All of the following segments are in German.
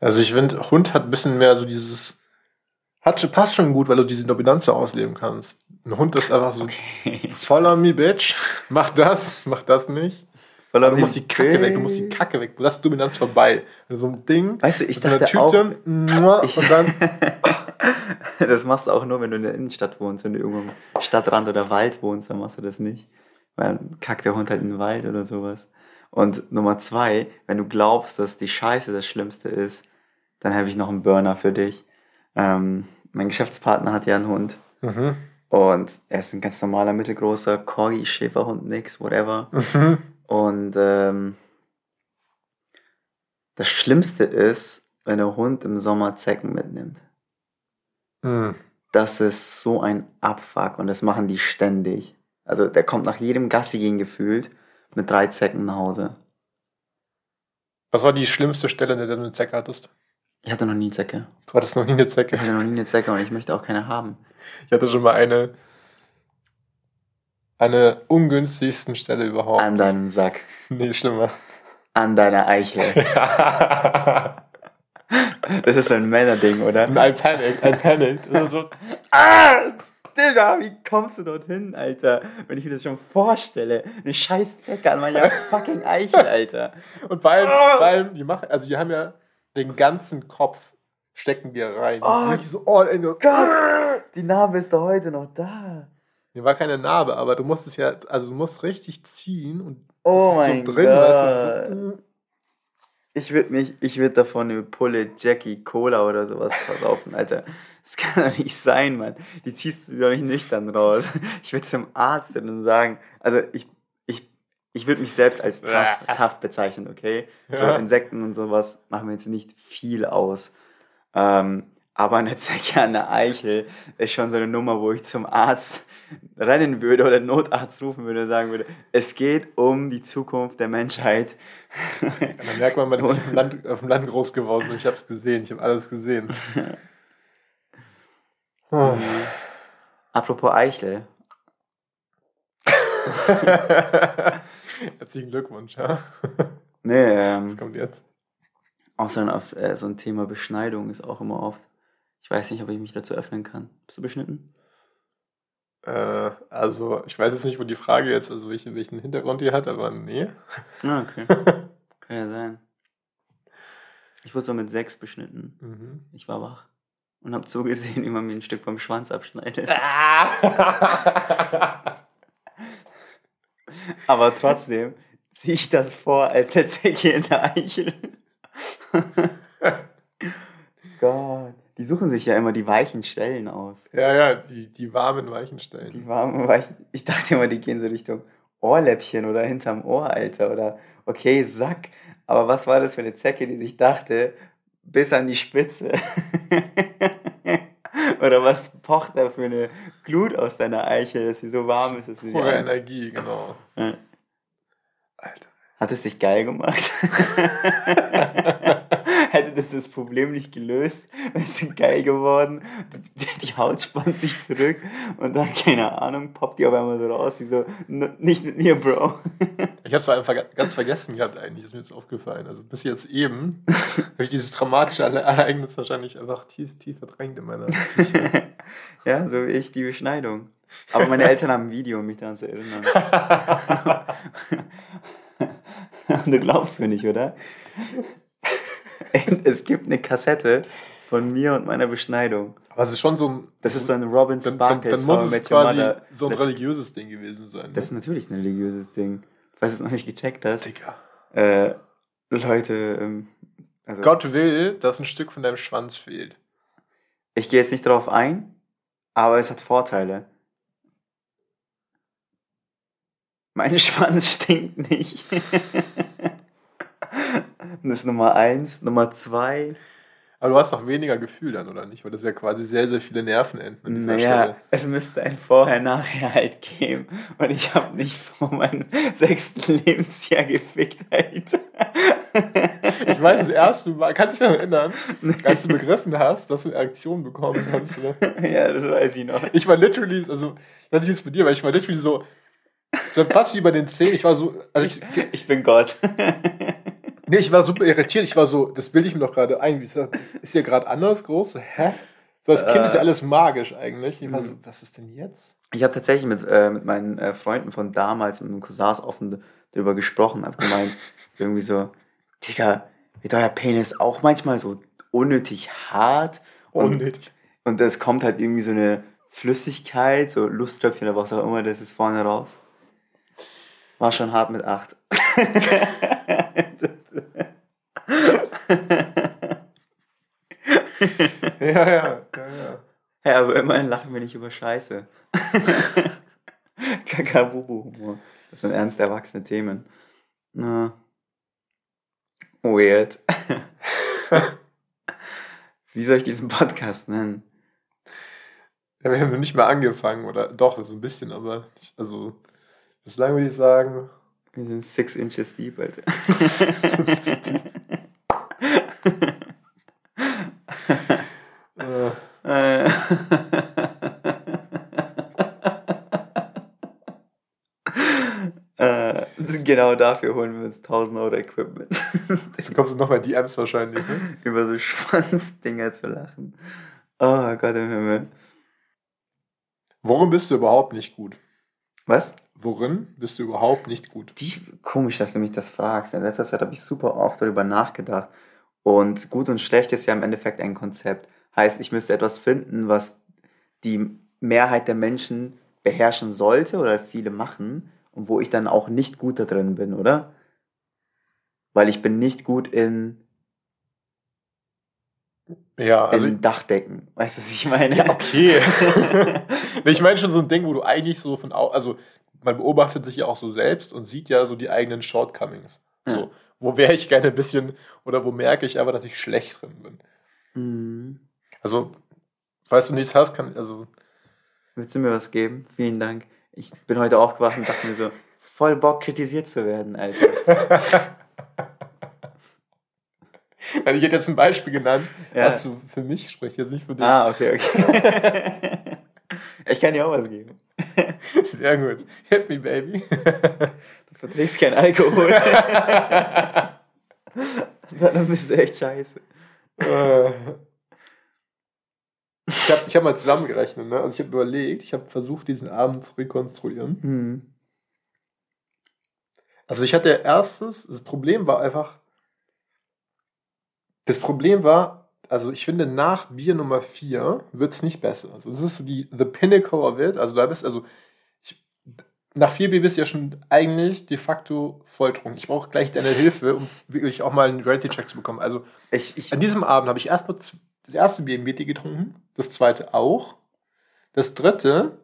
Also ich finde, Hund hat ein bisschen mehr so dieses, hat, passt schon gut, weil du diese Dominanz so ausleben kannst. Ein Hund ist einfach so, Okay. follow me, bitch, mach das, mach das nicht. Voller Du musst die Kacke weg, du musst die Kacke weg. Du lass Dominanz vorbei. So ein Ding, Weißt du, ich dachte auch, mua, ich- und dann, das machst du auch nur, wenn du in der Innenstadt wohnst. Wenn du irgendwo im Stadtrand oder Wald wohnst, dann machst du das nicht. Weil dann kackt der Hund halt in den Wald oder sowas. Und Nummer zwei, wenn du glaubst, dass die Scheiße das Schlimmste ist, dann habe ich noch einen Burner für dich. Ähm, mein Geschäftspartner hat ja einen Hund. mhm, Und er ist ein ganz normaler, mittelgroßer Corgi, Schäferhund, nix, whatever. mhm. Und ähm, das Schlimmste ist, wenn der Hund im Sommer Zecken mitnimmt. Mhm. Das ist so ein Abfuck und das machen die ständig. Also der kommt nach jedem Gassi gehen gefühlt mit drei Zecken nach Hause. Was war die schlimmste Stelle, an der du eine Zecke hattest? Ich hatte noch nie Zecke. Du hattest noch nie eine Zecke. Ich hatte noch nie eine Zecke und ich möchte auch keine haben. Ich hatte schon mal eine, eine ungünstigsten Stelle überhaupt. An deinem Sack. Nee, schlimmer. An deiner Eichel. Das ist so ein Männerding, oder? I panicked, I panicked. Das ist so, Ah! Digga, wie kommst du dorthin, Alter? Wenn ich mir das schon vorstelle. Eine scheiß Zecke an meiner fucking Eichel, Alter. und vor allem, Ah! vor allem, die machen, also die haben ja den ganzen Kopf stecken die rein. Oh Wirklich so all in. Gott, die Narbe ist doch heute noch da. Hier war keine Narbe, aber du musst es ja, also du musst richtig ziehen und Oh das mein ist so drin, weißt du, Gott. so, mm. Ich würde mich, ich würde davon eine Pulle Jackie Cola oder sowas versaufen, Alter. Das kann doch nicht sein, Mann. Die ziehst du doch nicht nüchtern raus. Ich würde zum Arzt und sagen, also ich, ich, ich würde mich selbst als tough, tough bezeichnen, okay? So Ja. Insekten und sowas machen mir jetzt nicht viel aus. Ähm, aber eine Zecke an der Eichel ist schon so eine Nummer, wo ich zum Arzt rennen würde oder Notarzt rufen würde und sagen würde, es geht um die Zukunft der Menschheit. Und dann merkt man, man ist auf dem Land, auf dem Land groß geworden und ich habe es gesehen, ich habe alles gesehen. Oh. Apropos Eichel. Herzlichen Glückwunsch, ja. Nee, ähm, Was kommt jetzt? auch so ein, auf, äh, so ein Thema Beschneidung ist auch immer oft. Ich weiß nicht, ob ich mich dazu öffnen kann. Bist du beschnitten? Äh, also, ich weiß jetzt nicht, wo die Frage jetzt, also welchen, welchen Hintergrund die hat, aber nee. Ah, okay. Kann ja sein. Ich wurde so mit sechs beschnitten. Mhm. Ich war wach und habe zugesehen, wie man mir ein Stück vom Schwanz abschneidet. Aber trotzdem ziehe ich das vor als der Zecke in der Eichel. Gott. Die suchen sich ja immer die weichen Stellen aus. ja, ja, die, die warmen Weichenstellen. Die warmen weichen. Ich dachte immer, die gehen so Richtung Ohrläppchen oder hinterm Ohr, Alter. Oder okay, Sack. Aber was war das für eine Zecke, die sich dachte, bis an die Spitze? oder was pocht da für eine Glut aus deiner Eichel, dass sie so warm ist, dass sie Pure Energie, genau. Ja. Alter. Hat es dich geil gemacht? Hätte das das Problem nicht gelöst? Wärst du geil geworden? Die, die Haut spannt sich zurück und dann, keine Ahnung, poppt die auf einmal so raus, wie so, "N- nicht mit mir, Bro. Ich habe es einfach ganz vergessen gehabt eigentlich, ist mir jetzt aufgefallen. Also bis jetzt eben habe ich dieses traumatische Ere- Ereignis wahrscheinlich einfach tief, tief verdrängt in meiner Psyche. Ja, so wie ich die Beschneidung. Aber meine Eltern haben ein Video, um mich daran zu erinnern. du glaubst mir nicht, oder? Es gibt eine Kassette von mir und meiner Beschneidung. Aber es ist schon so ein. Das ist so ein Robin Dann, dann, Sparkles dann muss es quasi Mother. so ein Let's- religiöses Ding gewesen sein. Das ist ne? natürlich ein religiöses Ding. Falls du es noch nicht gecheckt hast. Digga. Äh, Leute, ähm, also Gott will, dass ein Stück von deinem Schwanz fehlt. ich gehe jetzt nicht darauf ein, aber es hat Vorteile. Mein Schwanz stinkt nicht. das ist Nummer eins. Nummer zwei. Aber du hast doch weniger Gefühl dann, oder nicht? Weil das ja quasi sehr, sehr viele Nervenenden an dieser Naja, Stelle. es müsste ein Vorher-Nachher halt geben. Und ich habe nicht vor meinem sechsten Lebensjahr gefickt, Alter. Ich weiß, das erste Mal, kannst du dich daran erinnern, als du begriffen hast, dass du eine Erektion bekommen kannst. Ne? ja, das weiß ich noch. Ich war literally, also, ich weiß nicht, wie es bei dir war, ich war literally so, so fast wie bei den Zehen. Ich war so, also ich, Ich bin Gott. Nee, ich war super irritiert. Ich war so, das bilde ich mir doch gerade ein. Wie ist, das, ist hier gerade anders groß? Hä? So als Kind ist ja Äh. alles magisch eigentlich. Ich war so, Mhm. was ist denn jetzt? Ich habe tatsächlich mit, äh, mit meinen äh, Freunden von damals und Cousins offen darüber gesprochen, habe gemeint, irgendwie so, Digga, wird euer Penis auch manchmal so unnötig hart? Und, Unnötig. und es kommt halt irgendwie so eine Flüssigkeit, so Lusttröpfchen oder was auch immer, das ist vorne raus. War schon hart mit acht. Ja, ja, ja, ja. Ja, aber immerhin lachen wir nicht über Scheiße. Kakabubu-Humor. Das sind ernst erwachsene Themen. Na. Weird. Wie soll ich diesen Podcast nennen? ja. Wir haben nicht mal angefangen, oder? Doch, so ein bisschen, aber nicht, also, bislang würde ich sagen, Wir sind six inches deep, Alter. Äh. Genau dafür holen wir uns 1000 Euro Equipment. du kommst nochmal DMs wahrscheinlich, ne? Über so Schwanzdinger zu lachen. Oh Gott im Himmel. Worin bist du überhaupt nicht gut? Was? Worin bist du überhaupt nicht gut? Die, komisch, dass du mich das fragst. In letzter Zeit habe ich super oft darüber nachgedacht. Und gut und schlecht ist ja im Endeffekt ein Konzept. Heißt, ich müsste etwas finden, was die Mehrheit der Menschen beherrschen sollte oder viele machen und wo ich dann auch nicht gut da drin bin, oder? Weil ich bin nicht gut in, Ja, also. in Dachdecken. Weißt du, was ich meine? ja, okay. Ich meine schon so ein Ding, wo du eigentlich so von au also man beobachtet sich ja auch so selbst und sieht ja so die eigenen Shortcomings. Ja. So, wo wäre ich gerne ein bisschen oder wo merke ich aber, dass ich schlecht drin bin. Mhm. Also, falls du nichts hast, kann also Willst du mir was geben? Vielen Dank. Ich bin heute aufgewacht und dachte mir so, voll Bock kritisiert zu werden, Alter. Weil ich hätte jetzt ein Beispiel genannt, Ja. was du für mich sprichst, jetzt nicht für dich. Ah, okay, okay. ich kann dir auch was geben. Sehr gut. Hit me, baby. Du verträgst keinen Alkohol. Dann bist du echt scheiße. Ich habe ich hab mal zusammengerechnet, ne? Also ich habe überlegt, ich habe versucht, diesen Abend zu rekonstruieren. Hm. Also ich hatte erstens, das Problem war einfach, das Problem war, also ich finde, nach Bier Nummer 4 wird es nicht besser. Also das ist so die The Pinnacle of it. Also da bist also ich, nach vier Bier bist du ja schon eigentlich de facto volltrunken. Ich brauche gleich deine Hilfe, um wirklich auch mal einen Reality-Check zu bekommen. Also Ich, ich, an diesem Abend habe ich erstmal das erste Bier im BT getrunken, das zweite auch. Das dritte,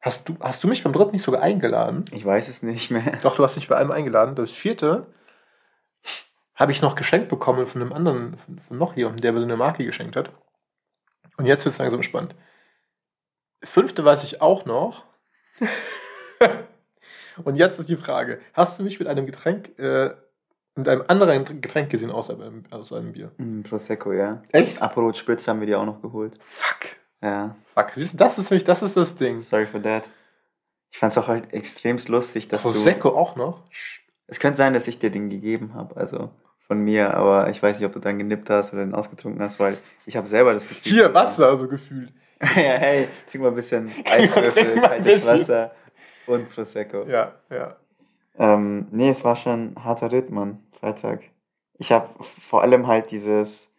hast du, hast du mich beim dritten nicht sogar eingeladen? ich weiß es nicht mehr. Doch, du hast mich bei einem eingeladen. Das vierte habe ich noch geschenkt bekommen von einem anderen, von, von noch jemandem, der mir so eine Marke geschenkt hat. Und jetzt wird es langsam spannend. Fünfte weiß ich auch noch. Und jetzt ist die Frage: Hast du mich mit einem Getränk, äh, mit einem anderen Getränk gesehen, außer beim, außer einem Bier? Hm, Prosecco, ja. Echt? Aperol Spritz haben wir dir auch noch geholt. Fuck. Ja, Fuck. Siehst du, das ist nämlich, das ist das Ding. sorry for that. Ich fand's auch halt extremst lustig, dass du... Prosecco auch noch? Es könnte sein, dass ich dir den gegeben habe, also von mir, aber ich weiß nicht, ob du dran genippt hast oder den ausgetrunken hast, weil ich habe selber das Gefühl... Hier, Wasser, so gefühlt. ja, hey, trink mal ein bisschen Eiswürfel, kaltes. Wasser und Prosecco. Ja, ja. Ähm, nee, es war schon ein harter Ritt, Mann, Freitag. Ich habe vor allem halt dieses,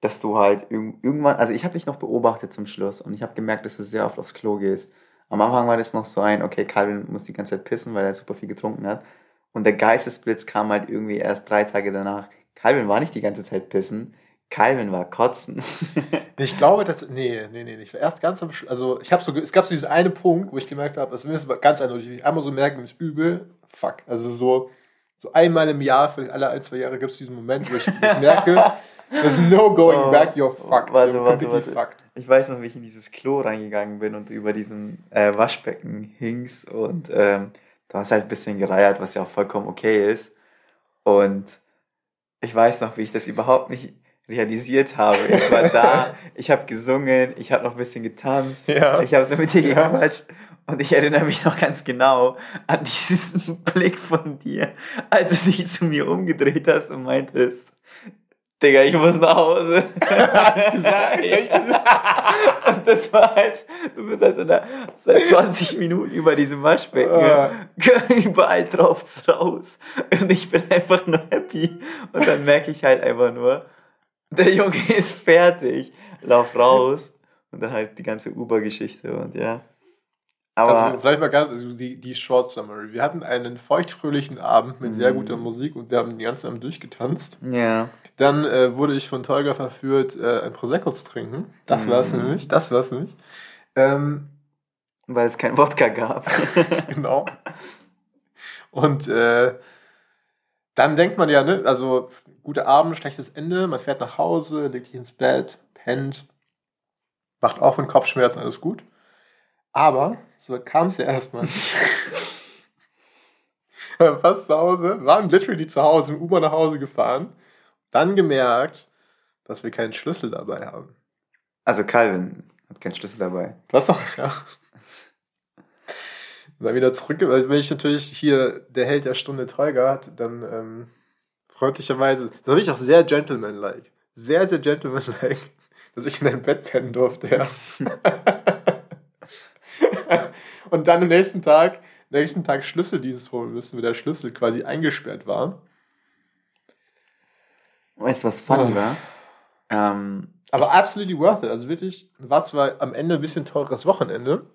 dass du halt irg irgendwann, also ich habe dich noch beobachtet zum Schluss und ich habe gemerkt, dass du sehr oft aufs Klo gehst. Am Anfang war das noch so ein, okay, Calvin muss die ganze Zeit pissen, weil er super viel getrunken hat. Und der Geistesblitz kam halt irgendwie erst drei Tage danach. Calvin war nicht die ganze Zeit pissen, Calvin war kotzen. Ich glaube, dass. Nee, nee, nee. Ich war erst ganz am Schluss. Also, ich habe so. Es gab so diesen einen Punkt, wo ich gemerkt habe, das ist ganz eindeutig. Einmal so merken, ist übel. Fuck. Also, so, so einmal im Jahr, vielleicht alle ein, zwei Jahre, gibt es diesen Moment, wo ich merke, there's no going Oh, back, you're fucked. warte, You're warte, warte. fucked. Ich weiß noch, wie ich in dieses Klo reingegangen bin und über diesen äh, Waschbecken hingst und ähm, du hast halt ein bisschen gereiert, was ja auch vollkommen okay ist. Und ich weiß noch, wie ich das überhaupt nicht realisiert habe. Ich war da, ich habe gesungen, ich habe noch ein bisschen getanzt, Ja. ich habe so mit dir gequatscht Und ich erinnere mich noch ganz genau an diesen Blick von dir, als du dich zu mir umgedreht hast und meintest, Digga, ich muss nach Hause. Hab ich gesagt, ja. gesagt. Und das war halt, du bist halt so da, seit 20 Minuten über diesem Waschbecken. Ja. Überall drauf raus. Und ich bin einfach nur happy. Und dann merke ich halt einfach nur, der Junge ist fertig. Lauf raus. Und dann halt die ganze Uber-Geschichte und ja. Aber also vielleicht mal ganz, also die, die Short Summary. Wir hatten einen feuchtfröhlichen Abend mit sehr mhm. guter Musik und wir haben die ganze Abend durchgetanzt. Ja. Dann äh, wurde ich von Tolga verführt, äh, ein Prosecco zu trinken. Das war es mhm. nämlich. Das war es nämlich. Ähm, Weil es kein Wodka gab. genau. Und äh, dann denkt man ja, ne, also guter Abend, schlechtes Ende, man fährt nach Hause, legt sich ins Bett, pennt, wacht auf mit Kopfschmerzen, alles gut. Aber so kam es ja erstmal nicht. fast zu Hause, waren literally zu Hause, im Uber nach Hause gefahren, dann gemerkt, dass wir keinen Schlüssel dabei haben. Also Calvin hat keinen Schlüssel dabei. Hast doch, ja. Dann wieder zurück, weil wenn ich natürlich hier der Held der Stunde Teuger hat, dann ähm, freundlicherweise, das war ich auch sehr gentlemanlike. Sehr, sehr gentlemanlike, dass ich in ein Bett pennen durfte, ja. und dann am nächsten Tag, nächsten Tag Schlüsseldienst holen müssen, weil der Schlüssel quasi eingesperrt war. Weißt du, was funny war? Ähm, Aber absolutely worth it. Also wirklich, war zwar am Ende ein bisschen teures Wochenende.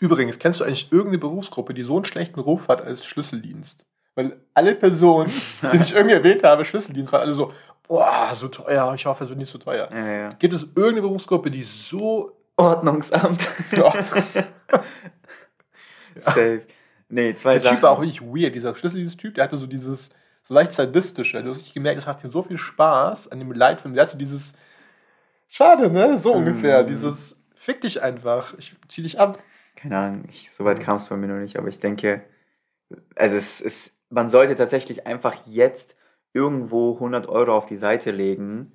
Übrigens, kennst du eigentlich irgendeine Berufsgruppe, die so einen schlechten Ruf hat als Schlüsseldienst? Weil alle Personen, die ich irgendwie erwähnt habe, Schlüsseldienst, waren alle so, boah, so teuer, ich hoffe, es wird nicht so teuer. Ja, ja. Gibt es irgendeine Berufsgruppe, die so Ordnungsamt. Ja. Safe. Nee, zwei der Sachen. Der Typ war auch richtig weird, dieser Schlüssel, dieses Typ, der hatte so dieses, so leicht sadistische. Du hast nicht gemerkt, es macht ihm so viel Spaß an dem Leitfilm. Der hat so dieses, schade, ne? So mm. ungefähr. Dieses, fick dich einfach, ich zieh dich ab. Keine Ahnung, ich, so weit kam es bei mir noch nicht, aber ich denke, also es ist, man sollte tatsächlich einfach jetzt irgendwo 100 Euro auf die Seite legen,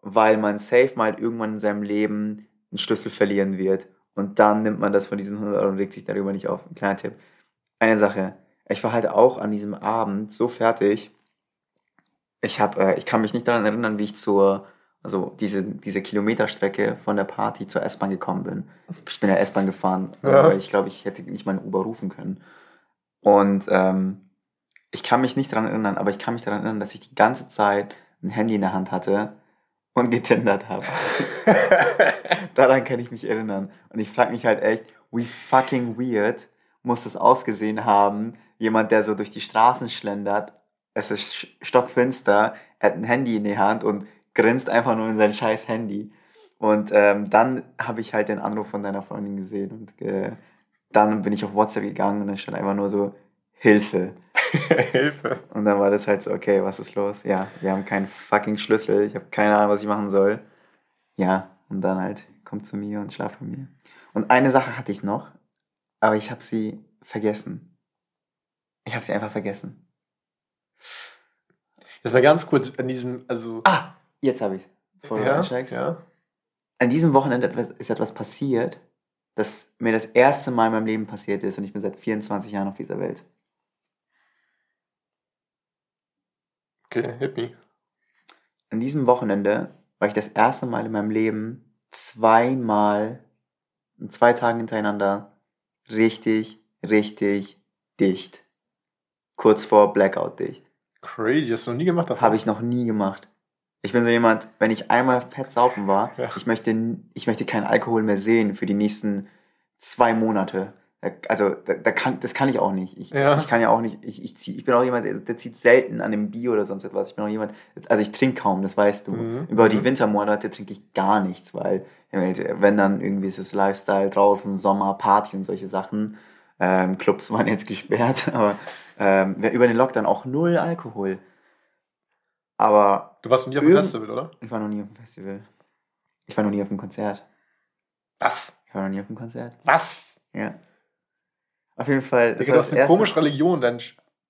weil man safe mal irgendwann in seinem Leben einen Schlüssel verlieren wird. Und dann nimmt man das von diesen 100 Euro und legt sich darüber nicht auf. Ein kleiner Tipp. Eine Sache. Ich war halt auch an diesem Abend so fertig. Ich, hab, äh, ich kann mich nicht daran erinnern, wie ich zur, also diese, diese Kilometerstrecke von der Party zur S-Bahn gekommen bin. Ich bin ja S-Bahn gefahren, ja. weil ich glaube, ich hätte nicht mal einen Uber rufen können. Und ähm, ich kann mich nicht daran erinnern, aber ich kann mich daran erinnern, dass ich die ganze Zeit ein Handy in der Hand hatte und getindert habe. Daran kann ich mich erinnern. Und ich frage mich halt echt, wie fucking weird muss das ausgesehen haben, jemand, der so durch die Straßen schlendert, es ist stockfinster, er hat ein Handy in die Hand und grinst einfach nur in sein scheiß Handy. Und ähm, dann habe ich halt den Anruf von deiner Freundin gesehen und äh, dann bin ich auf WhatsApp gegangen und dann stand einfach nur so Hilfe. Hilfe. Und dann war das halt so, okay, was ist los? Ja, wir haben keinen fucking Schlüssel. Ich habe keine Ahnung, was ich machen soll. Ja, und dann halt, komm zu mir und schlaf bei mir. Und eine Sache hatte ich noch, aber ich habe sie vergessen. Ich habe sie einfach vergessen. Jetzt mal ganz kurz an diesem, also. Ah, jetzt habe ich Bevor ja, Ja. An diesem Wochenende ist etwas passiert, das mir das erste Mal in meinem Leben passiert ist und ich bin seit 24 Jahren auf dieser Welt. Okay, hit me. An diesem Wochenende war ich das erste Mal in meinem Leben zweimal, in zwei Tagen hintereinander, richtig, richtig dicht. Kurz vor Blackout dicht. Crazy, hast du noch nie gemacht? Habe ich noch nie gemacht. Ich bin so jemand, wenn ich einmal fett saufen war, ja. ich, möchte, ich möchte keinen Alkohol mehr sehen für die nächsten zwei Monate also da, da, kann, das kann ich auch nicht. Ich, ja. ich kann ja auch nicht, ich, ich, zieh, ich bin auch jemand, der, der, zieht selten an dem Bier oder sonst etwas. Ich bin auch jemand, also ich trinke kaum, das weißt du. Mhm. Über die mhm. Wintermonate trinke ich gar nichts, weil wenn dann irgendwie ist es Lifestyle draußen, Sommer, Party und solche Sachen. Ähm, Clubs waren jetzt gesperrt, aber ähm, über den Lockdown auch null Alkohol. Aber. Du warst noch nie auf dem Festival, oder? Ich war noch nie auf dem Festival. Ich war noch nie auf dem Konzert. Was? Ich war noch nie auf dem Konzert. Was? Ja. Auf jeden Fall. Das hast eine komische Religion. Dein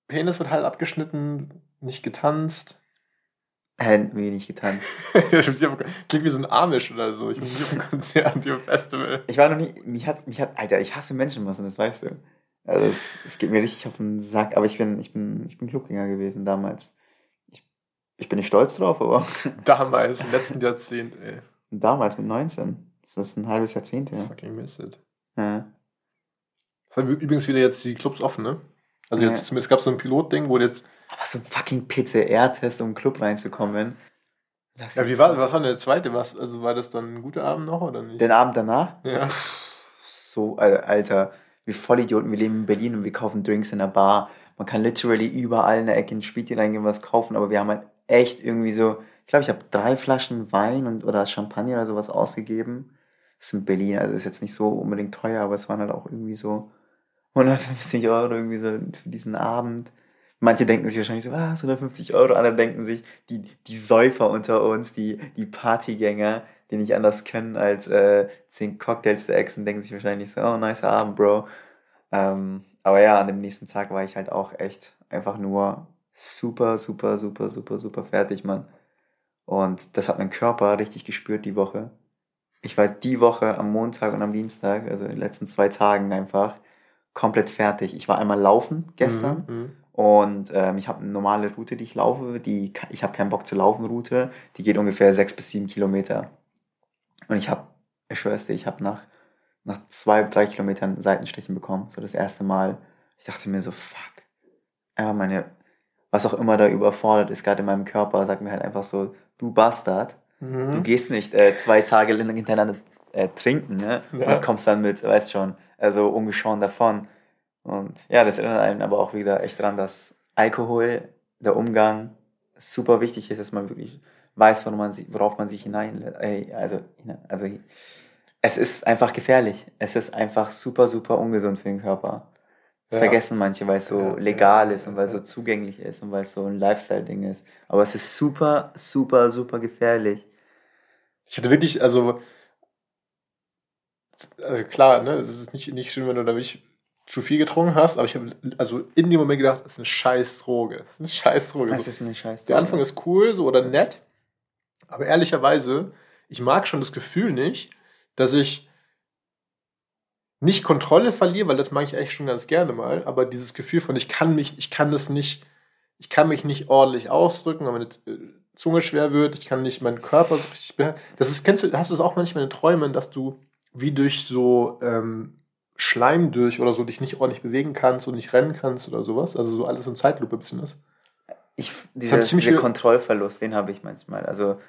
Penis wird halt abgeschnitten, nicht getanzt. Hä, wie nicht getanzt? Klingt wie so ein Amish oder so. Ich bin nicht auf einem Konzert, auf einem Festival. Ich war noch nie, mich hat, mich hat, Alter, ich hasse Menschenmassen, das weißt du. Also es, es geht mir richtig auf den Sack, aber ich bin, ich bin, ich bin Clubgänger gewesen damals. Ich, ich bin nicht stolz drauf, aber. Damals, im letzten Jahrzehnt, ey. Damals mit 19. Das ist ein halbes Jahrzehnt her. Fucking miss it. Ja. Haben übrigens wieder jetzt die Clubs offen, ne? Also Ja. jetzt, es gab so ein Pilotding, wo jetzt, Aber so ein fucking PCR-Test, um in den Club reinzukommen. Das ja, wie war, was war denn der zweite? Was, also war das dann ein guter Abend noch oder nicht? Den Abend danach? ja. So, Al- Alter, wir Vollidioten, wir leben in Berlin und wir kaufen Drinks in der Bar. Man kann literally überall in der Ecke in Späti reingehen, was kaufen, aber wir haben halt echt irgendwie so, ich glaube, ich habe drei Flaschen Wein und oder Champagner oder sowas ausgegeben. Das ist in Berlin, also ist jetzt nicht so unbedingt teuer, aber es waren halt auch irgendwie so 150 Euro irgendwie so für diesen Abend. Manche denken sich wahrscheinlich so, was, 150 Euro, andere denken sich, die, die Säufer unter uns, die, die Partygänger, die nicht anders können als äh, 10 Cocktails der Ex und denken sich wahrscheinlich so, oh, nicer Abend, Bro. Ähm, aber ja, an dem nächsten Tag war ich halt auch echt einfach nur super, super, super, super, super fertig, Mann. Und das hat mein Körper richtig gespürt die Woche. Ich war die Woche am Montag und am Dienstag, also in den letzten zwei Tagen einfach komplett fertig. Ich war einmal laufen gestern Mhm. und ähm, ich habe eine normale Route, die ich laufe. Die, ich habe keinen Bock zu laufen Route. Die geht ungefähr sechs bis sieben Kilometer. Und ich habe, ich schwör's dir, ich habe nach, nach zwei, drei Kilometern Seitenstechen bekommen. So das erste Mal. Ich dachte mir so, fuck. Einfach meine, was auch immer da überfordert ist, gerade in meinem Körper, sagt mir halt einfach so, du Bastard. Mhm. Du gehst nicht äh, zwei Tage hintereinander äh, trinken, ne? Ja. Und kommst dann mit, weißt schon, also ungeschoren davon. Und ja, das erinnert einen aber auch wieder echt dran, dass Alkohol, der Umgang super wichtig ist, dass man wirklich weiß, worauf man, sich- worauf man sich hinein, äh, also, also es ist einfach gefährlich. Es ist einfach super, super ungesund für den Körper. Das Ja. vergessen manche, weil es so legal ist und weil es so zugänglich ist und weil es so ein Lifestyle-Ding ist. Aber es ist super, super, super gefährlich. Ich hatte wirklich, also, also klar, ne, es ist nicht, nicht schön, wenn du da wirklich zu viel getrunken hast, aber ich habe also in dem Moment gedacht, das ist eine scheiß Droge. Das ist eine scheiß Droge. Das So, ist eine Scheiße. der Anfang ist cool so oder nett, aber ehrlicherweise, ich mag schon das Gefühl nicht, dass ich nicht Kontrolle verliere, weil das mag ich echt schon ganz gerne mal, aber dieses Gefühl von ich kann mich, ich kann das nicht, ich kann mich nicht ordentlich ausdrücken, weil meine äh, Zunge schwer wird, ich kann nicht meinen Körper so richtig beherrschen. Das ist, kennst du, hast du das auch manchmal in Träumen, dass du wie durch so ähm, Schleim durch oder so dich nicht ordentlich bewegen kannst und nicht rennen kannst oder sowas? Also so alles so in Zeitlupe ein bisschen ist. Ich, dieser, dieser Kontrollverlust, den habe ich manchmal. Also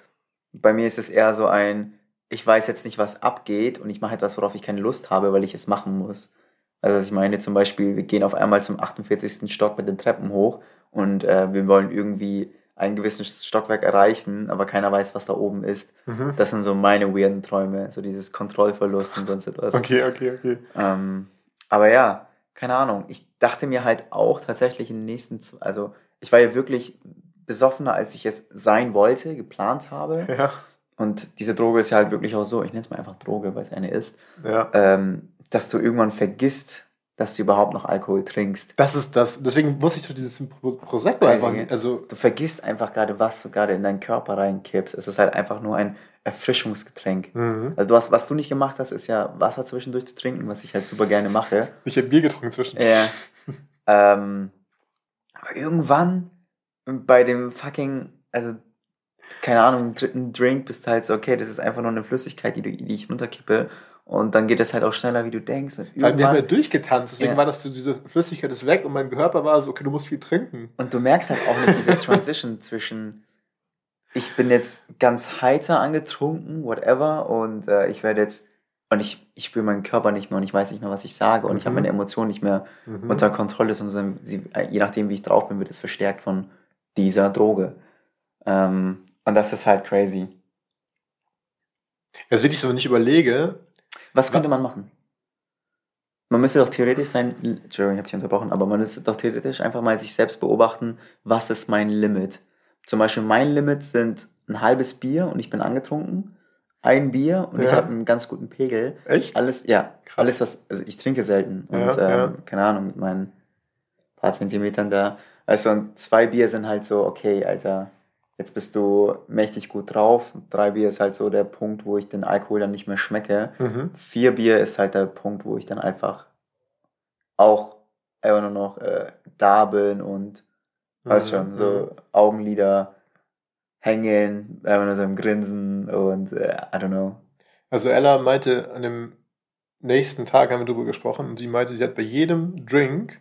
bei mir ist es eher so ein, ich weiß jetzt nicht, was abgeht und ich mache etwas, worauf ich keine Lust habe, weil ich es machen muss. Also ich meine zum Beispiel, wir gehen auf einmal zum 48. Stock mit den Treppen hoch und äh, wir wollen irgendwie einen gewissen Stockwerk erreichen, aber keiner weiß, was da oben ist. Das sind so meine weirden Träume, so dieses Kontrollverlust und sonst etwas. Okay, okay, okay. Ähm, aber ja, keine Ahnung. Ich dachte mir halt auch tatsächlich in den nächsten, also ich war ja wirklich besoffener, als ich es sein wollte, geplant habe. Ja, Und diese Droge ist ja halt wirklich auch so, ich nenne es mal einfach Droge, weil es eine ist, ja. ähm, dass du irgendwann vergisst, dass du überhaupt noch Alkohol trinkst. Das ist das. Deswegen wusste ich doch dieses Pro Prosecco einfach. Also, Du vergisst einfach gerade, was du gerade in deinen Körper reinkippst. Es ist halt einfach nur ein Erfrischungsgetränk. mhm. Also du hast, was du nicht gemacht hast, ist ja Wasser zwischendurch zu trinken, was ich halt super gerne mache. ich habe Bier getrunken zwischen. Ja. ähm, aber irgendwann bei dem fucking, also keine Ahnung, dritten Drink bist du halt so, okay, das ist einfach nur eine Flüssigkeit, die, die ich runterkippe. Und dann geht es halt auch schneller, wie du denkst. Und, Weil wir haben ja durchgetanzt, deswegen Ja. war das so, diese Flüssigkeit ist weg und mein Körper war so, okay, du musst viel trinken. und du merkst halt auch nicht diese Transition zwischen, ich bin jetzt ganz heiter angetrunken, whatever, und äh, ich werde jetzt, und ich, ich spüre meinen Körper nicht mehr und ich weiß nicht mehr, was ich sage und ich habe Mhm. meine Emotionen nicht mehr Mhm. unter Kontrolle ist dann, sie, äh, je nachdem, wie ich drauf bin, wird es verstärkt von dieser Droge. Ähm, und das ist halt crazy. Jetzt wirklich so, wenn ich überlege, Was könnte man machen? Man müsste doch theoretisch sein, Entschuldigung, ich habe dich unterbrochen, aber man müsste doch theoretisch einfach mal sich selbst beobachten, was ist mein Limit? Zum Beispiel mein Limit sind ein halbes Bier und ich bin angetrunken, ein Bier und ich Ja. habe einen ganz guten Pegel. echt? Alles, ja, Krass. alles was, also ich trinke selten und Ja, ja. ähm, keine Ahnung, mit meinen paar Zentimetern da. Also und zwei Bier sind halt so, okay, Alter, jetzt bist du mächtig gut drauf. Drei Bier ist halt so der Punkt, wo ich den Alkohol dann nicht mehr schmecke. Mhm. Vier Bier ist halt der Punkt, wo ich dann einfach auch einfach nur noch äh, da bin und weißt Mhm, schon, so Augenlider hängen, einfach nur so im Grinsen und äh, I don't know. Also Ella meinte, an dem nächsten Tag haben wir darüber gesprochen und sie meinte, sie hat bei jedem Drink,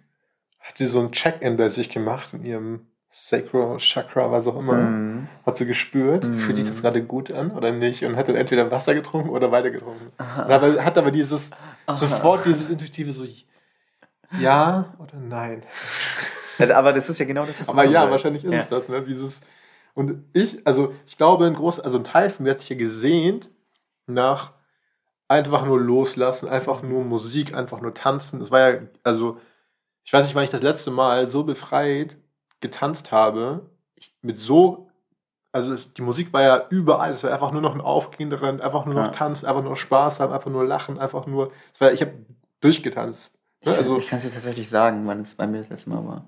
hat sie so ein Check-in bei sich gemacht in ihrem Sacro Chakra, was auch immer. Mhm. Hat sie gespürt, Mhm. fühlt sich das gerade gut an oder nicht und hat dann entweder Wasser getrunken oder weiter getrunken. Aber, hat aber dieses, sofort dieses intuitive so, ja oder nein. Aber das ist ja genau das, was Aber ja, will. wahrscheinlich ist Ja. es das, ne? Dieses, und ich, also ich glaube, ein groß, also ein Teil von mir hat sich ja gesehnt nach einfach nur loslassen, einfach nur Musik, einfach nur tanzen. Es war ja, also, ich weiß nicht, wann ich das letzte Mal so befreit getanzt habe, ich, mit so, also es, die Musik war ja überall, es war einfach nur noch ein Aufgehen daran, einfach nur noch Ja. tanzen, einfach nur Spaß haben, einfach nur lachen, einfach nur, war, ich habe durchgetanzt. Ich, Ne? Also, ich kann es dir tatsächlich sagen, wann es bei mir das letzte Mal war.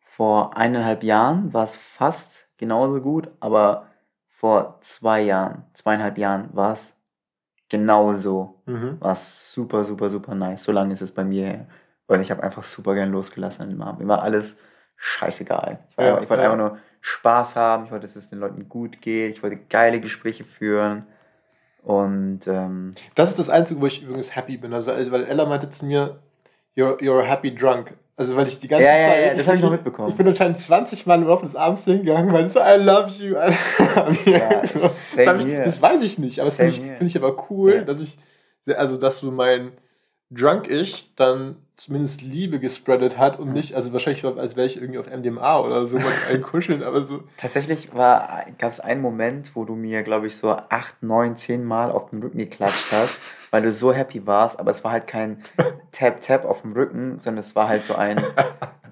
Vor eineinhalb Jahren war es fast genauso gut, aber vor zwei Jahren, zweieinhalb Jahren war es genauso. mhm. War es super, super, super nice. So lange ist es bei mir her. Weil ich habe einfach super gern losgelassen an dem Abend. Mir war alles scheißegal. Ich, Ja, ich wollte ja. einfach nur Spaß haben. Ich wollte, dass es den Leuten gut geht. Ich wollte geile Gespräche führen. Und ähm, Das ist das Einzige, wo ich übrigens happy bin. Also, weil Ella meinte zu mir, you're, you're a happy drunk. Also, weil ich die ganze Ja, ja, Zeit. ja, das hab ich noch mitbekommen. Ich bin anscheinend 20 Mal im Laufe des Abends hingegangen, weil ich so, I love you. I love you. Ja, so, das, ich, das weiß ich nicht, aber das finde ich, find ich aber cool, Ja. dass ich, also, dass so mein Drunk-Ich dann zumindest Liebe gespreadet hat und nicht, also wahrscheinlich, als wäre ich irgendwie auf MDMA oder so, mal einkuscheln, aber so. tatsächlich gab es einen Moment, wo du mir, glaube ich, so acht, neun, zehn Mal auf den Rücken geklatscht hast, weil du so happy warst. Aber es war halt kein Tap-Tap auf dem Rücken, sondern es war halt so ein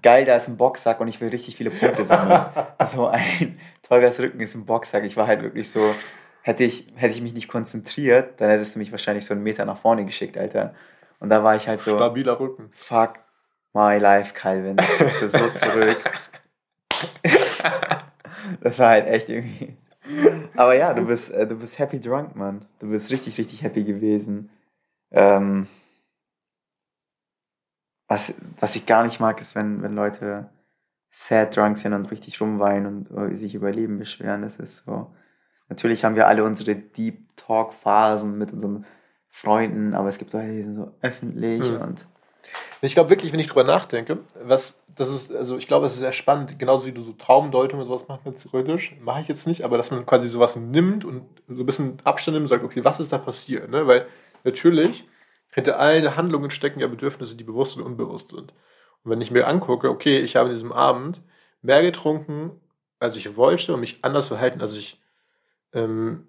geil, da ist ein Boxsack und ich will richtig viele Punkte sammeln. So ein Tolgas Rücken ist ein Boxsack. Ich war halt wirklich so, hätte ich, hätte ich mich nicht konzentriert, dann hättest du mich wahrscheinlich so einen Meter nach vorne geschickt, Alter. Und da war ich halt so, Stabiler Rücken. fuck my life, Calvin. Ich musste so zurück. das war halt echt irgendwie. Aber ja, du bist, äh, du bist happy drunk, Mann. Du bist richtig, richtig happy gewesen. Ähm, was, was ich gar nicht mag, ist, wenn, wenn Leute sad drunk sind und richtig rumweinen und äh, sich über Leben beschweren. Das ist so. Natürlich haben wir alle unsere Deep Talk Phasen mit unseren Freunden, aber es gibt Leute, die sind so öffentlich Mhm. und Ich glaube wirklich, wenn ich drüber nachdenke, was das ist, also ich glaube, es ist sehr spannend, genauso wie du so Traumdeutung und sowas machen kannst, theoretisch, mache ich jetzt nicht, aber dass man quasi sowas nimmt und so ein bisschen Abstand nimmt und sagt, okay, was ist da passiert? Ne? Weil natürlich hinter allen Handlungen stecken ja Bedürfnisse, die bewusst und unbewusst sind. Und wenn ich mir angucke, okay, ich habe in diesem Abend mehr getrunken, als ich wollte und mich anders verhalten, als ich ähm,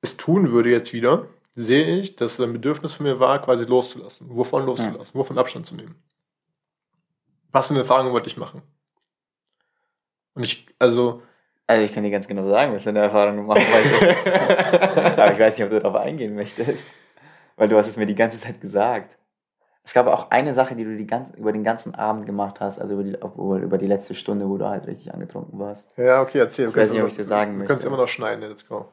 es tun würde jetzt wieder, sehe ich, dass ein Bedürfnis von mir war, quasi loszulassen. Wovon loszulassen? Wovon Abstand zu nehmen? Was für eine Erfahrung wollte ich machen? Und ich, also, Also ich kann dir ganz genau sagen, was für eine Erfahrung du machen wolltest. Aber ich weiß nicht, ob du darauf eingehen möchtest. Weil du hast es mir die ganze Zeit gesagt. Es gab auch eine Sache, die du die ganze, über den ganzen Abend gemacht hast, also über die, obwohl über die letzte Stunde, wo du halt richtig angetrunken warst. ja, okay, erzähl. Ich weiß nicht, ob ich dir sagen Du kannst möchte. immer noch schneiden, let's go.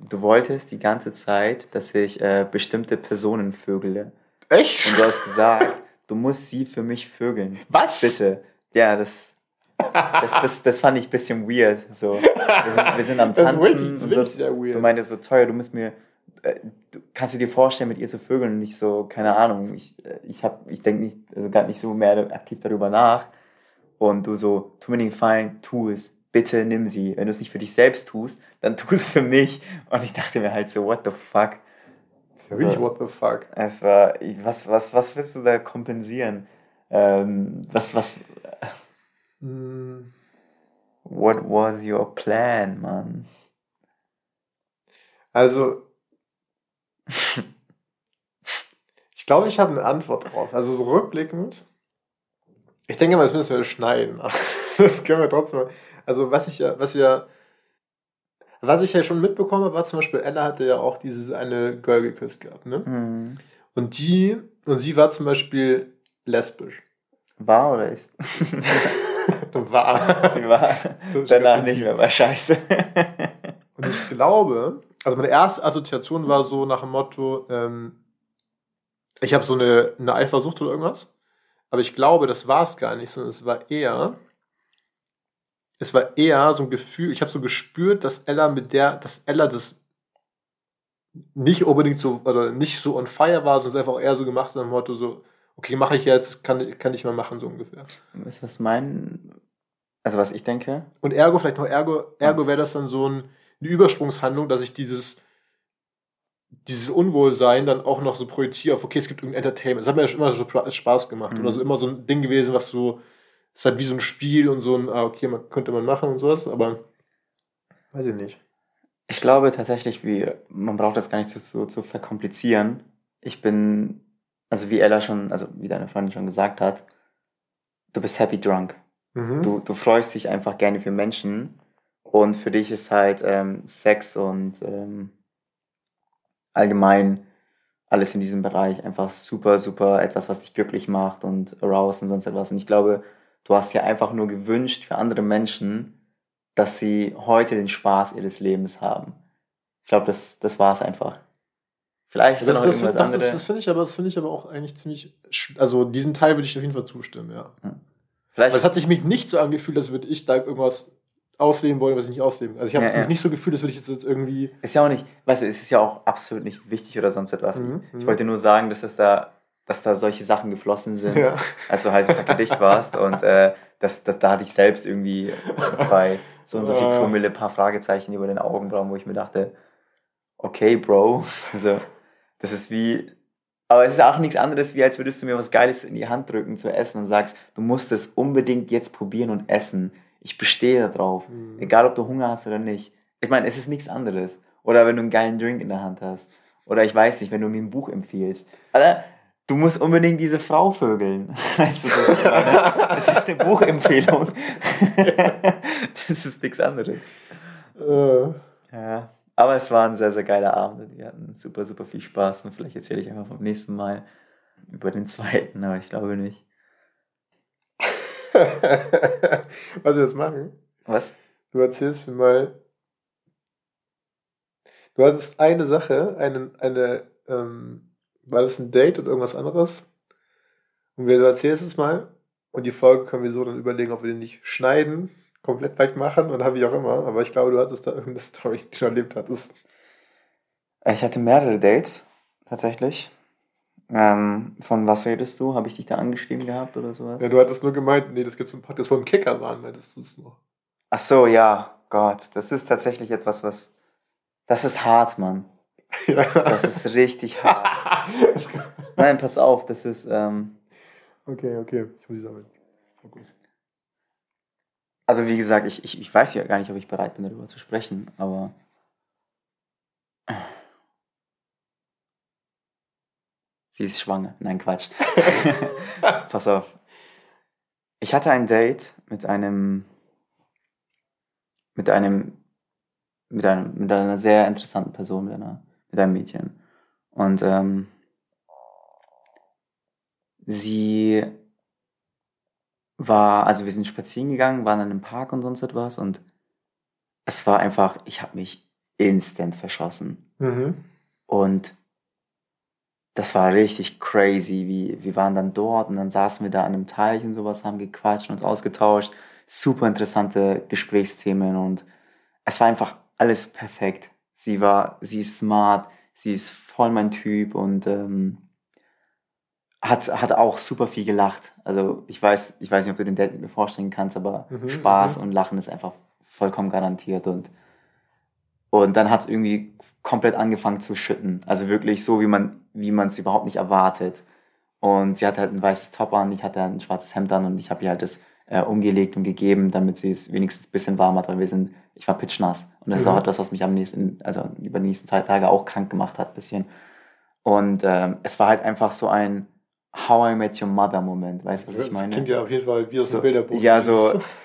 Du wolltest die ganze Zeit, dass ich äh, bestimmte Personen vögele. Echt? Und du hast gesagt, du musst sie für mich vögeln. Was? Bitte. Ja, das, das, das, das fand ich ein bisschen weird. So. Wir, sind, wir sind am Das ist Tanzen. wirklich- das ist und wirklich so. sehr weird. Du meintest so, teuer, du musst mir, du, kannst du dir vorstellen, mit ihr zu vögeln? Und ich so, keine Ahnung, ich, äh, ich, hab- ich denke nicht, also gar nicht so mehr aktiv darüber nach. Und du so, tu mir den Gefallen, tu es. Bitte nimm sie. Wenn du es nicht für dich selbst tust, dann tu es für mich. Und ich dachte mir halt so, what the fuck? Wirklich, what the fuck? Es war, was, was, was willst du da kompensieren? Ähm, was, was, Hm, what was your plan, Mann? Also, ich glaube, ich habe eine Antwort drauf. Also so rückblickend. Ich denke mal, das müssen wir schneiden. Das können wir trotzdem. Also was ich ja, was ja, was ich ja schon mitbekommen habe, war zum Beispiel, Ella hatte ja auch diese eine Girl geküsst gehabt, ne? Hm. Und die, und sie war zum Beispiel lesbisch. War oder ist? War. Sie war So, danach nicht mehr, war scheiße. Und ich glaube, also meine erste Assoziation war so nach dem Motto, ähm, ich habe so eine, eine Eifersucht oder irgendwas. Aber ich glaube, das war es gar nicht, sondern es war eher, es war eher so ein Gefühl, ich habe so gespürt, dass Ella mit der, dass Ella das nicht unbedingt so, oder nicht so on fire war, sondern es einfach eher so gemacht hat, dem Motto so, okay, mache ich jetzt, kann, kann ich mal machen, so ungefähr. Du, was mein, also was ich denke? Und ergo, vielleicht noch ergo, ergo wäre das dann so ein, eine Übersprungshandlung, dass ich dieses, dieses Unwohlsein dann auch noch so projiziere auf, okay, es gibt irgendein Entertainment. Das hat mir ja schon immer so Spa- Spaß gemacht. Mhm. Oder so immer so ein Ding gewesen, was so, es ist halt wie so ein Spiel und so ein, ah, okay, man könnte man machen und sowas, aber weiß ich nicht. Ich glaube tatsächlich, wie, man braucht das gar nicht so, so zu verkomplizieren. Ich bin, also wie Ella schon, also wie deine Freundin schon gesagt hat, du bist happy drunk. Mhm. Du, du freust dich einfach gerne für Menschen und für dich ist halt ähm, Sex und ähm, allgemein alles in diesem Bereich einfach super, super etwas, was dich glücklich macht und aroused und sonst etwas. Und ich glaube, du hast dir einfach nur gewünscht für andere Menschen, dass sie heute den Spaß ihres Lebens haben. Ich glaube, das, das war es einfach. Vielleicht ist da Das, noch das, irgendwas das, das, anderes. das finde ich aber, das finde ich aber auch eigentlich ziemlich, also diesen Teil würde ich auf jeden Fall zustimmen, ja. Vielleicht, Weil es hat sich mich nicht so angefühlt, als würde ich da irgendwas ausleben wollen, was ich nicht ausleben. Also ich habe Ja, ja. nicht so gefühlt, als würde ich jetzt, jetzt irgendwie. Ist ja auch nicht, weißt du, es ist ja auch absolut nicht wichtig oder sonst etwas. Mhm, Ich mhm. wollte nur sagen, dass es da, dass da solche Sachen geflossen sind, Ja. als du halt dicht warst und äh, dass, dass da hatte ich selbst irgendwie bei so und so viel. Promille ein paar Fragezeichen über den Augenbrauen, wo ich mir dachte, okay, Bro, also das ist wie, aber es ist auch nichts anderes, wie als würdest du mir was Geiles in die Hand drücken zu essen und sagst, du musst es unbedingt jetzt probieren und essen. Ich bestehe darauf. Mhm. Egal, ob du Hunger hast oder nicht. Ich meine, es ist nichts anderes. Oder wenn du einen geilen Drink in der Hand hast. Oder ich weiß nicht, wenn du mir ein Buch empfiehlst. Alter, du musst unbedingt diese Frau vögeln. Weißt du, was ich meine? Das ist eine Buchempfehlung. das ist nichts anderes. Äh, Ja. Aber es war ein sehr, sehr geiler Abend. Wir hatten super, super viel Spaß. Und vielleicht erzähle ich einfach vom nächsten Mal über den zweiten, aber ich glaube nicht. Was wir jetzt machen? Was? Du erzählst mir mal. Du hattest eine Sache, eine, eine, ähm, war das ein Date oder irgendwas anderes? Und wir erzählst es mal. Und die Folge können wir so dann überlegen, ob wir den nicht schneiden, komplett wegmachen und habe ich auch immer. Aber ich glaube, du hattest da irgendeine Story, die du erlebt hattest. Ich hatte mehrere Dates, tatsächlich. Ähm, von was redest du? Habe ich dich da angeschrieben gehabt oder sowas? Ja, du hattest nur gemeint, nee, das geht zum Podcast vom Kicker waren, meintest du es noch. Ach so, ja, Gott, das ist tatsächlich etwas, was. Das ist hart, Mann. Ja. Das ist richtig hart. Nein, pass auf, das ist. Ähm, okay, okay, ich muss sammeln. Fokus. also, wie gesagt, ich, ich, ich weiß ja gar nicht, ob ich bereit bin, darüber zu sprechen, aber. Sie ist schwanger. Nein, Quatsch. pass auf. Ich hatte ein Date mit einem. Mit einem. Mit, einem, mit einer sehr interessanten Person, mit, einer, mit einem Mädchen. Und ähm, sie war, also wir sind spazieren gegangen, waren in einem Park und sonst etwas und es war einfach, ich habe mich instant verschossen. Mhm. Und das war richtig crazy. Wie, wir waren dann dort und dann saßen wir da an einem Teich und sowas, haben gequatscht und uns ausgetauscht. Super interessante Gesprächsthemen und es war einfach alles perfekt. Sie war, sie ist smart, sie ist voll mein Typ und ähm, hat, hat auch super viel gelacht. Also ich weiß, ich weiß nicht, ob du den Date mit mir vorstellen kannst, aber Mhm, Spaß mhm. und Lachen ist einfach vollkommen garantiert und und dann hat es irgendwie komplett angefangen zu schütten. Also wirklich so, wie man wie man es überhaupt nicht erwartet. Und sie hatte halt ein weißes Top an, ich hatte ein schwarzes Hemd an und ich habe ihr halt das äh, umgelegt und gegeben, damit sie es wenigstens ein bisschen warm hat, weil wir sind, ich war pitchnass. Und das ist Mhm. auch etwas, was mich am nächsten, also über die nächsten zwei Tage auch krank gemacht hat, bisschen. Und ähm, es war halt einfach so ein How I Met Your Mother Moment, weißt du, was Das ich meine? klingt ja auf jeden Fall wie aus So, dem Bilderbuch. ja, so,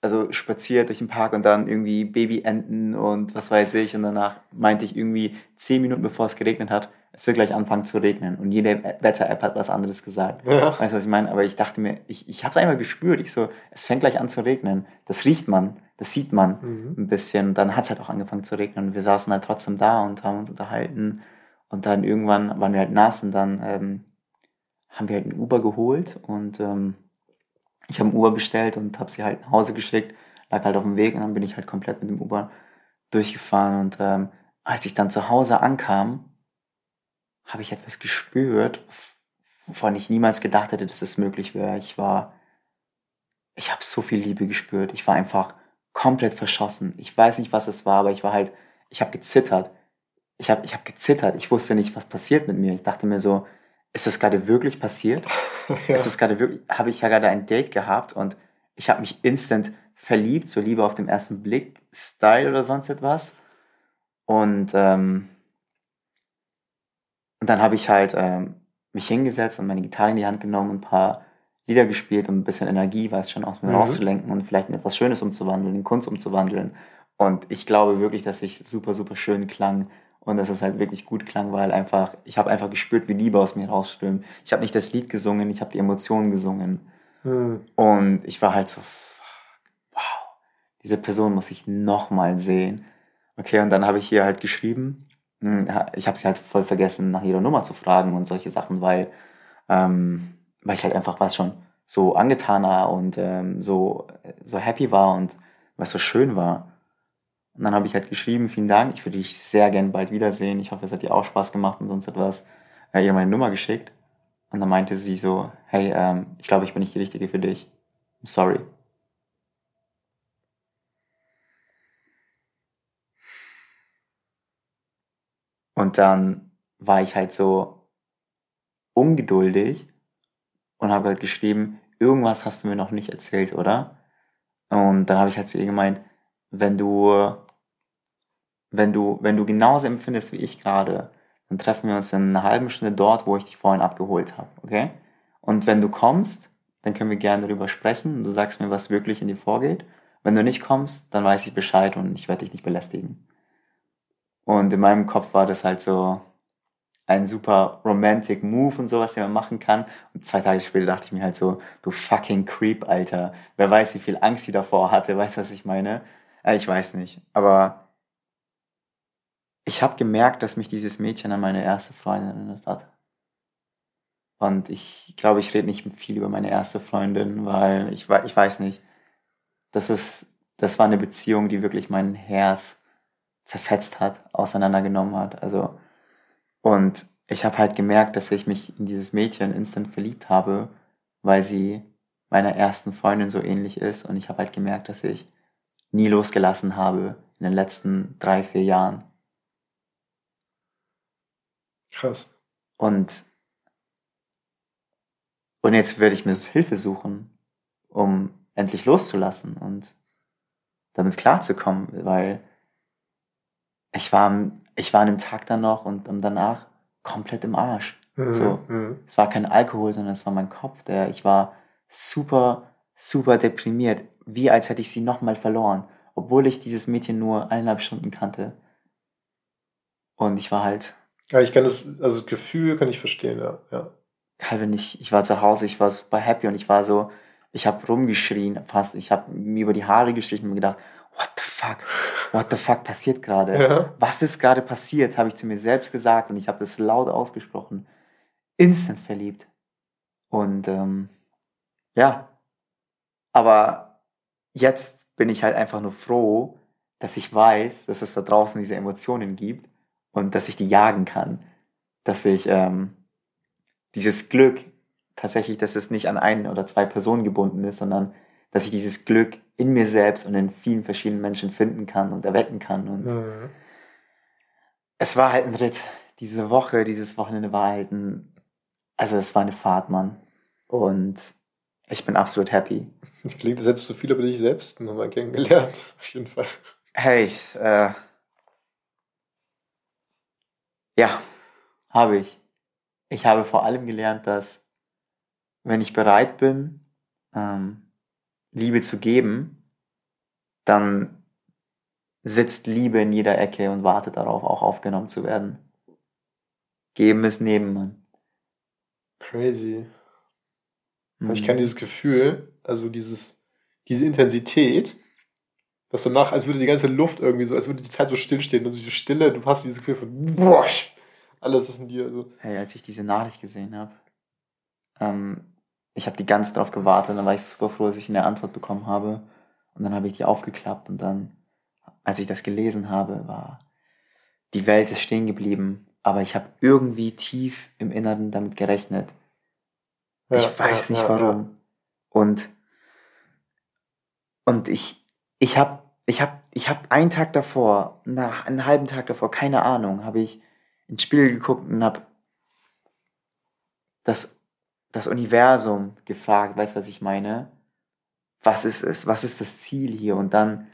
also spaziert durch den Park und dann irgendwie Babyenten und was weiß ich. Und danach meinte ich irgendwie zehn Minuten bevor es geregnet hat, es wird gleich anfangen zu regnen. Und jede Wetter-App hat was anderes gesagt. Ja. Weißt du, was ich meine? Aber ich dachte mir, ich, ich habe es einmal gespürt. Ich so, es fängt gleich an zu regnen. Das riecht man, das sieht man Mhm. ein bisschen. Und dann hat es halt auch angefangen zu regnen. Und wir saßen halt trotzdem da und haben uns unterhalten. Und dann irgendwann waren wir halt nass und dann ähm, haben wir halt ein Uber geholt und ähm, ich habe ein Uber bestellt und habe sie halt nach Hause geschickt, lag halt auf dem Weg und dann bin ich halt komplett mit dem Uber durchgefahren und ähm, als ich dann zu Hause ankam, habe ich etwas gespürt, wovon ich niemals gedacht hätte, dass es möglich wäre. Ich war, ich habe so viel Liebe gespürt. Ich war einfach komplett verschossen. Ich weiß nicht, was es war, aber ich war halt, ich habe gezittert. Ich habe ich hab gezittert. Ich wusste nicht, was passiert mit mir. Ich dachte mir so, ist das gerade wirklich passiert? Ja. Ist das gerade wirklich, habe ich ja gerade ein Date gehabt und ich habe mich instant verliebt, so Liebe auf dem ersten Blick, Style oder sonst etwas. Und, ähm, und dann habe ich halt ähm, mich hingesetzt und meine Gitarre in die Hand genommen und ein paar Lieder gespielt, um ein bisschen Energie, weiß schon, aus mir Mhm. rauszulenken und vielleicht in etwas Schönes umzuwandeln, in Kunst umzuwandeln. Und ich glaube wirklich, dass ich super, super schön klang und dass es halt wirklich gut klang, weil einfach, ich habe einfach gespürt, wie Liebe aus mir rausströmt. Ich habe nicht das Lied gesungen, ich habe die Emotionen gesungen. Mhm. Und ich war halt so, fuck, wow, diese Person muss ich nochmal sehen. Okay, und dann habe ich hier halt geschrieben. Hm, Ich habe sie halt voll vergessen, nach ihrer Nummer zu fragen und solche Sachen, weil, ähm, weil ich halt einfach was schon so angetan war und ähm, so, so happy war und was so schön war. Und dann habe ich halt geschrieben, vielen Dank, ich würde dich sehr gern bald wiedersehen. Ich hoffe, es hat dir auch Spaß gemacht und sonst etwas. Äh, ihr meine Nummer geschickt. Und dann meinte sie so, hey, ähm, ich glaube, ich bin nicht die Richtige für dich. I'm sorry. Und dann war ich halt so ungeduldig und habe halt geschrieben, irgendwas hast du mir noch nicht erzählt, oder? Und dann habe ich halt zu ihr gemeint, wenn du, wenn du, wenn du genauso empfindest wie ich gerade, dann treffen wir uns in einer halben Stunde dort, wo ich dich vorhin abgeholt habe, okay? Und wenn du kommst, dann können wir gerne darüber sprechen und du sagst mir, was wirklich in dir vorgeht. Wenn du nicht kommst, dann weiß ich Bescheid und ich werde dich nicht belästigen. Und in meinem Kopf war das halt so ein super romantic Move und sowas, den man machen kann. Und zwei Tage später dachte ich mir halt so, du fucking Creep, Alter. Wer weiß, wie viel Angst sie davor hatte, weißt du, was ich meine? Äh, ich weiß nicht. Aber ich habe gemerkt, dass mich dieses Mädchen an meine erste Freundin erinnert hat. Und ich glaube, ich rede nicht viel über meine erste Freundin, weil ich, ich weiß nicht. Das ist, das war eine Beziehung, die wirklich mein Herz zerfetzt hat, auseinandergenommen hat. Also, und ich habe halt gemerkt, dass ich mich in dieses Mädchen instant verliebt habe, weil sie meiner ersten Freundin so ähnlich ist. Und ich habe halt gemerkt, dass ich nie losgelassen habe in den letzten drei, vier Jahren. Krass. Und, und jetzt werde ich mir Hilfe suchen, um endlich loszulassen und damit klarzukommen, weil ich war, ich war an dem Tag dann noch und danach komplett im Arsch. Mhm. So. Mhm. Es war kein Alkohol, sondern es war mein Kopf, der, ich war super, super deprimiert, wie als hätte ich sie nochmal verloren, obwohl ich dieses Mädchen nur eineinhalb Stunden kannte. Und ich war halt, Ja, ich kann das, also das Gefühl kann ich verstehen, ja. ja. Calvin, ich, ich war zu Hause, ich war super happy und ich war so, ich habe rumgeschrien fast, ich habe mir über die Haare gestrichen und gedacht, what the fuck, what the fuck passiert gerade? Ja. Was ist gerade passiert, habe ich zu mir selbst gesagt und ich habe das laut ausgesprochen. Instant verliebt. Und ähm, ja, aber jetzt bin ich halt einfach nur froh, dass ich weiß, dass es da draußen diese Emotionen gibt und dass ich die jagen kann. Dass ich ähm, dieses Glück tatsächlich, dass es nicht an ein oder zwei Personen gebunden ist, sondern dass ich dieses Glück in mir selbst und in vielen verschiedenen Menschen finden kann und erwecken kann. Und Mhm. es war halt ein Ritt. Diese Woche, dieses Wochenende war halt ein, also es war eine Fahrt, Mann. Und ich bin absolut happy. Klingt, als hättest du viel über dich selbst nochmal kennengelernt. Auf jeden Fall. Hey, ich, äh, ja, habe ich. Ich habe vor allem gelernt, dass wenn ich bereit bin, ähm, Liebe zu geben, dann sitzt Liebe in jeder Ecke und wartet darauf, auch aufgenommen zu werden. Geben ist nehmen, Mann. Crazy. Aber ich Mhm. kann dieses Gefühl, also dieses, diese Intensität, dass danach, als würde die ganze Luft irgendwie so, als würde die Zeit so stillstehen, also diese Stille, du hast dieses Gefühl von, boah, alles ist in dir. So. Hey, als ich diese Nachricht gesehen habe, ähm, ich habe die ganze Zeit darauf gewartet, dann war ich super froh, dass ich eine Antwort bekommen habe. Und dann habe ich die aufgeklappt und dann, als ich das gelesen habe, war, die Welt ist stehen geblieben, aber ich habe irgendwie tief im Inneren damit gerechnet. Ja, ich weiß ja, nicht ja, warum. Und, und ich, ich habe, ich habe, ich habe einen Tag davor, nach einen halben Tag davor, keine Ahnung, habe ich ins Spiel geguckt und habe das, das Universum gefragt, weißt du, was ich meine? Was ist es? Was ist das Ziel hier? Und dann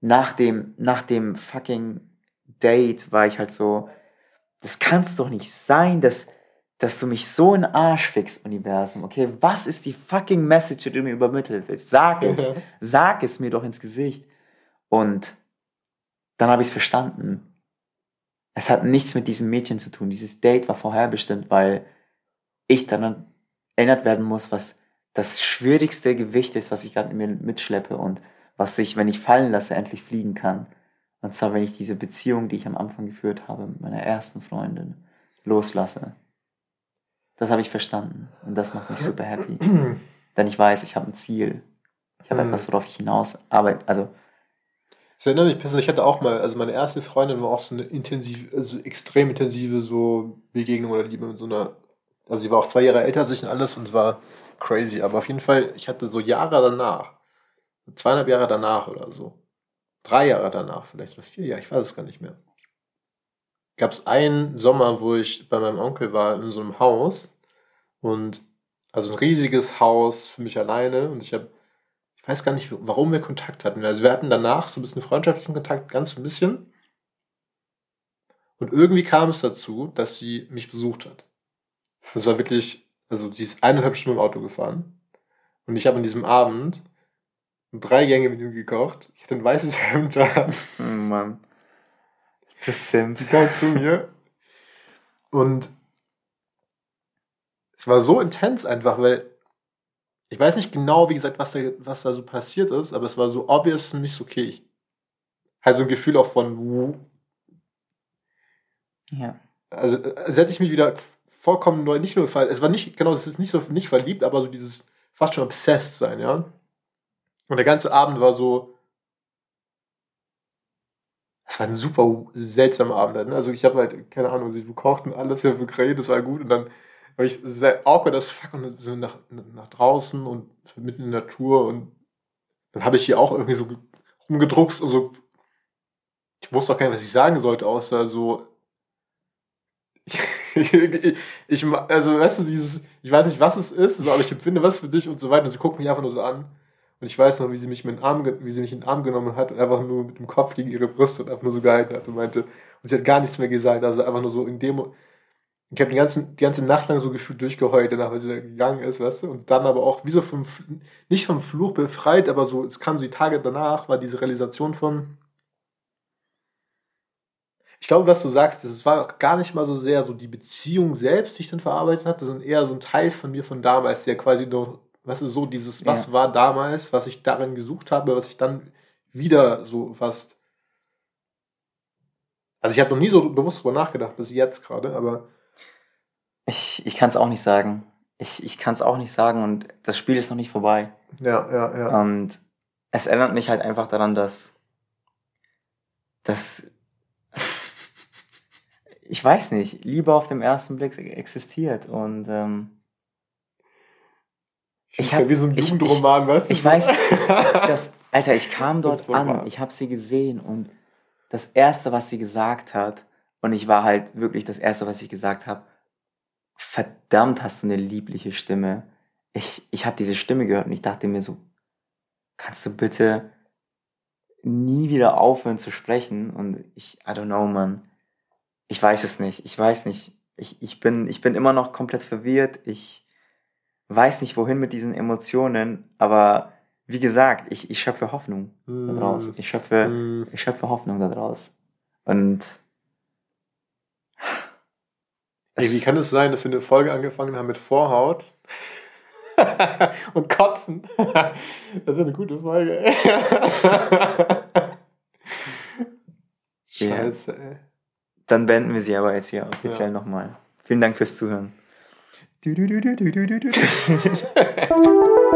nach dem, nach dem fucking Date war ich halt so, das kann's doch nicht sein, dass, dass du mich so in Arsch fickst, Universum. Okay, was ist die fucking Message, die du mir übermitteln willst? Sag es. Sag es mir doch ins Gesicht. Und dann habe ich es verstanden. Es hat nichts mit diesem Mädchen zu tun. Dieses Date war vorherbestimmt, weil ich daran erinnert werden muss, was das schwierigste Gewicht ist, was ich gerade in mir mitschleppe und was ich, wenn ich fallen lasse, endlich fliegen kann. Und zwar, wenn ich diese Beziehung, die ich am Anfang geführt habe, mit meiner ersten Freundin, loslasse. Das habe ich verstanden. Und das macht mich super happy. Denn ich weiß, ich habe ein Ziel. Ich habe Mhm. etwas, worauf ich hinaus arbeite. Also, Das erinnert mich persönlich, ich hatte auch mal, also meine erste Freundin war auch so eine intensive, also extrem intensive so Begegnung oder Liebe mit so einer, also sie war auch zwei Jahre älter als ich und alles und es war crazy, aber auf jeden Fall, ich hatte so Jahre danach, zweieinhalb Jahre danach oder so, drei Jahre danach vielleicht oder vier Jahre, ich weiß es gar nicht mehr, gab es einen Sommer, wo ich bei meinem Onkel war in so einem Haus und also ein riesiges Haus für mich alleine und ich habe ich weiß gar nicht, warum wir Kontakt hatten. Also wir hatten danach so ein bisschen freundschaftlichen Kontakt, ganz ein bisschen. Und irgendwie kam es dazu, dass sie mich besucht hat. Das war wirklich, also sie ist eineinhalb Stunden im Auto gefahren. Und ich habe an diesem Abend drei Gänge Menü gekocht. Ich hatte ein weißes Hemd an. oh Mann. Das Simp. Die kam zu mir. Und es war so intens einfach, weil ich weiß nicht genau, wie gesagt, was da, was da so passiert ist, aber es war so obvious für mich so, okay, ich halt so ein Gefühl auch von, wuh. Ja. also als hätte ich mich wieder vollkommen neu, nicht nur verliebt, es war nicht, genau, es ist nicht so, nicht verliebt, aber so dieses fast schon obsessed sein, ja. Und der ganze Abend war so, war ein super seltsamer Abend. Ne? Also ich habe halt, keine Ahnung, sie kochten alles, wir so geredet, das war gut. Und dann war ich sehr awkward as fuck und so nach, nach draußen und mitten in der Natur. Und dann habe ich hier auch irgendwie so rumgedruckst und so. Ich wusste auch gar nicht, was ich sagen sollte, außer so. ich, ich, also, weißt du, dieses, ich weiß nicht, was es ist, so, aber ich empfinde was für dich und so weiter. Und sie guckt mich einfach nur so an. Und ich weiß noch, wie sie mich mit den Arm, wie sie mich in den Arm genommen hat und einfach nur mit dem Kopf gegen ihre Brüste und einfach nur so gehalten hat und meinte, und sie hat gar nichts mehr gesagt, also einfach nur so in dem, ich habe die, die ganze Nacht lang so gefühlt durchgeheult danach, weil sie da gegangen ist, weißt du, und dann aber auch wie so vom, nicht vom Fluch befreit, aber so, es kam so die Tage danach, war diese Realisation von, ich glaube, was du sagst, es war auch gar nicht mal so sehr so die Beziehung selbst, die ich dann verarbeitet hatte, sondern eher so ein Teil von mir von damals, der quasi noch, was ist so dieses, was Ja. war damals, was ich darin gesucht habe, was ich dann wieder so fast. Also ich habe noch nie so bewusst drüber nachgedacht, bis jetzt gerade, aber Ich, ich kann es auch nicht sagen. Ich, ich kann es auch nicht sagen und das Spiel ist noch nicht vorbei. ja, ja, ja. Und es erinnert mich halt einfach daran, dass, dass ich weiß nicht, Liebe auf dem ersten Blick existiert und ähm, ich Ich hab- wie so ein ich- Jugendroman, weißt du? ich weiß, das, Alter, ich kam dort so an, wahr. ich habe sie gesehen und das erste, was sie gesagt hat, und ich war halt wirklich das erste, was ich gesagt habe, verdammt, hast du eine liebliche Stimme. Ich, ich habe diese Stimme gehört und ich dachte mir so, kannst du bitte nie wieder aufhören zu sprechen? Und ich, I don't know, man. Ich weiß es nicht. Ich weiß nicht. Ich, ich, bin, ich bin immer noch komplett verwirrt. Ich weiß nicht, wohin mit diesen Emotionen. Aber wie gesagt, ich, ich schöpfe Hoffnung daraus. Ich schöpfe, Mm. ich schöpfe Hoffnung daraus. Und Ey, wie kann es sein, dass wir eine Folge angefangen haben mit Vorhaut und Kotzen? Das ist eine gute Folge. Scheiße, ey. Dann beenden wir sie aber jetzt hier offiziell Ja. nochmal. Vielen Dank fürs Zuhören. Du, du, du, du, du, du, du, du.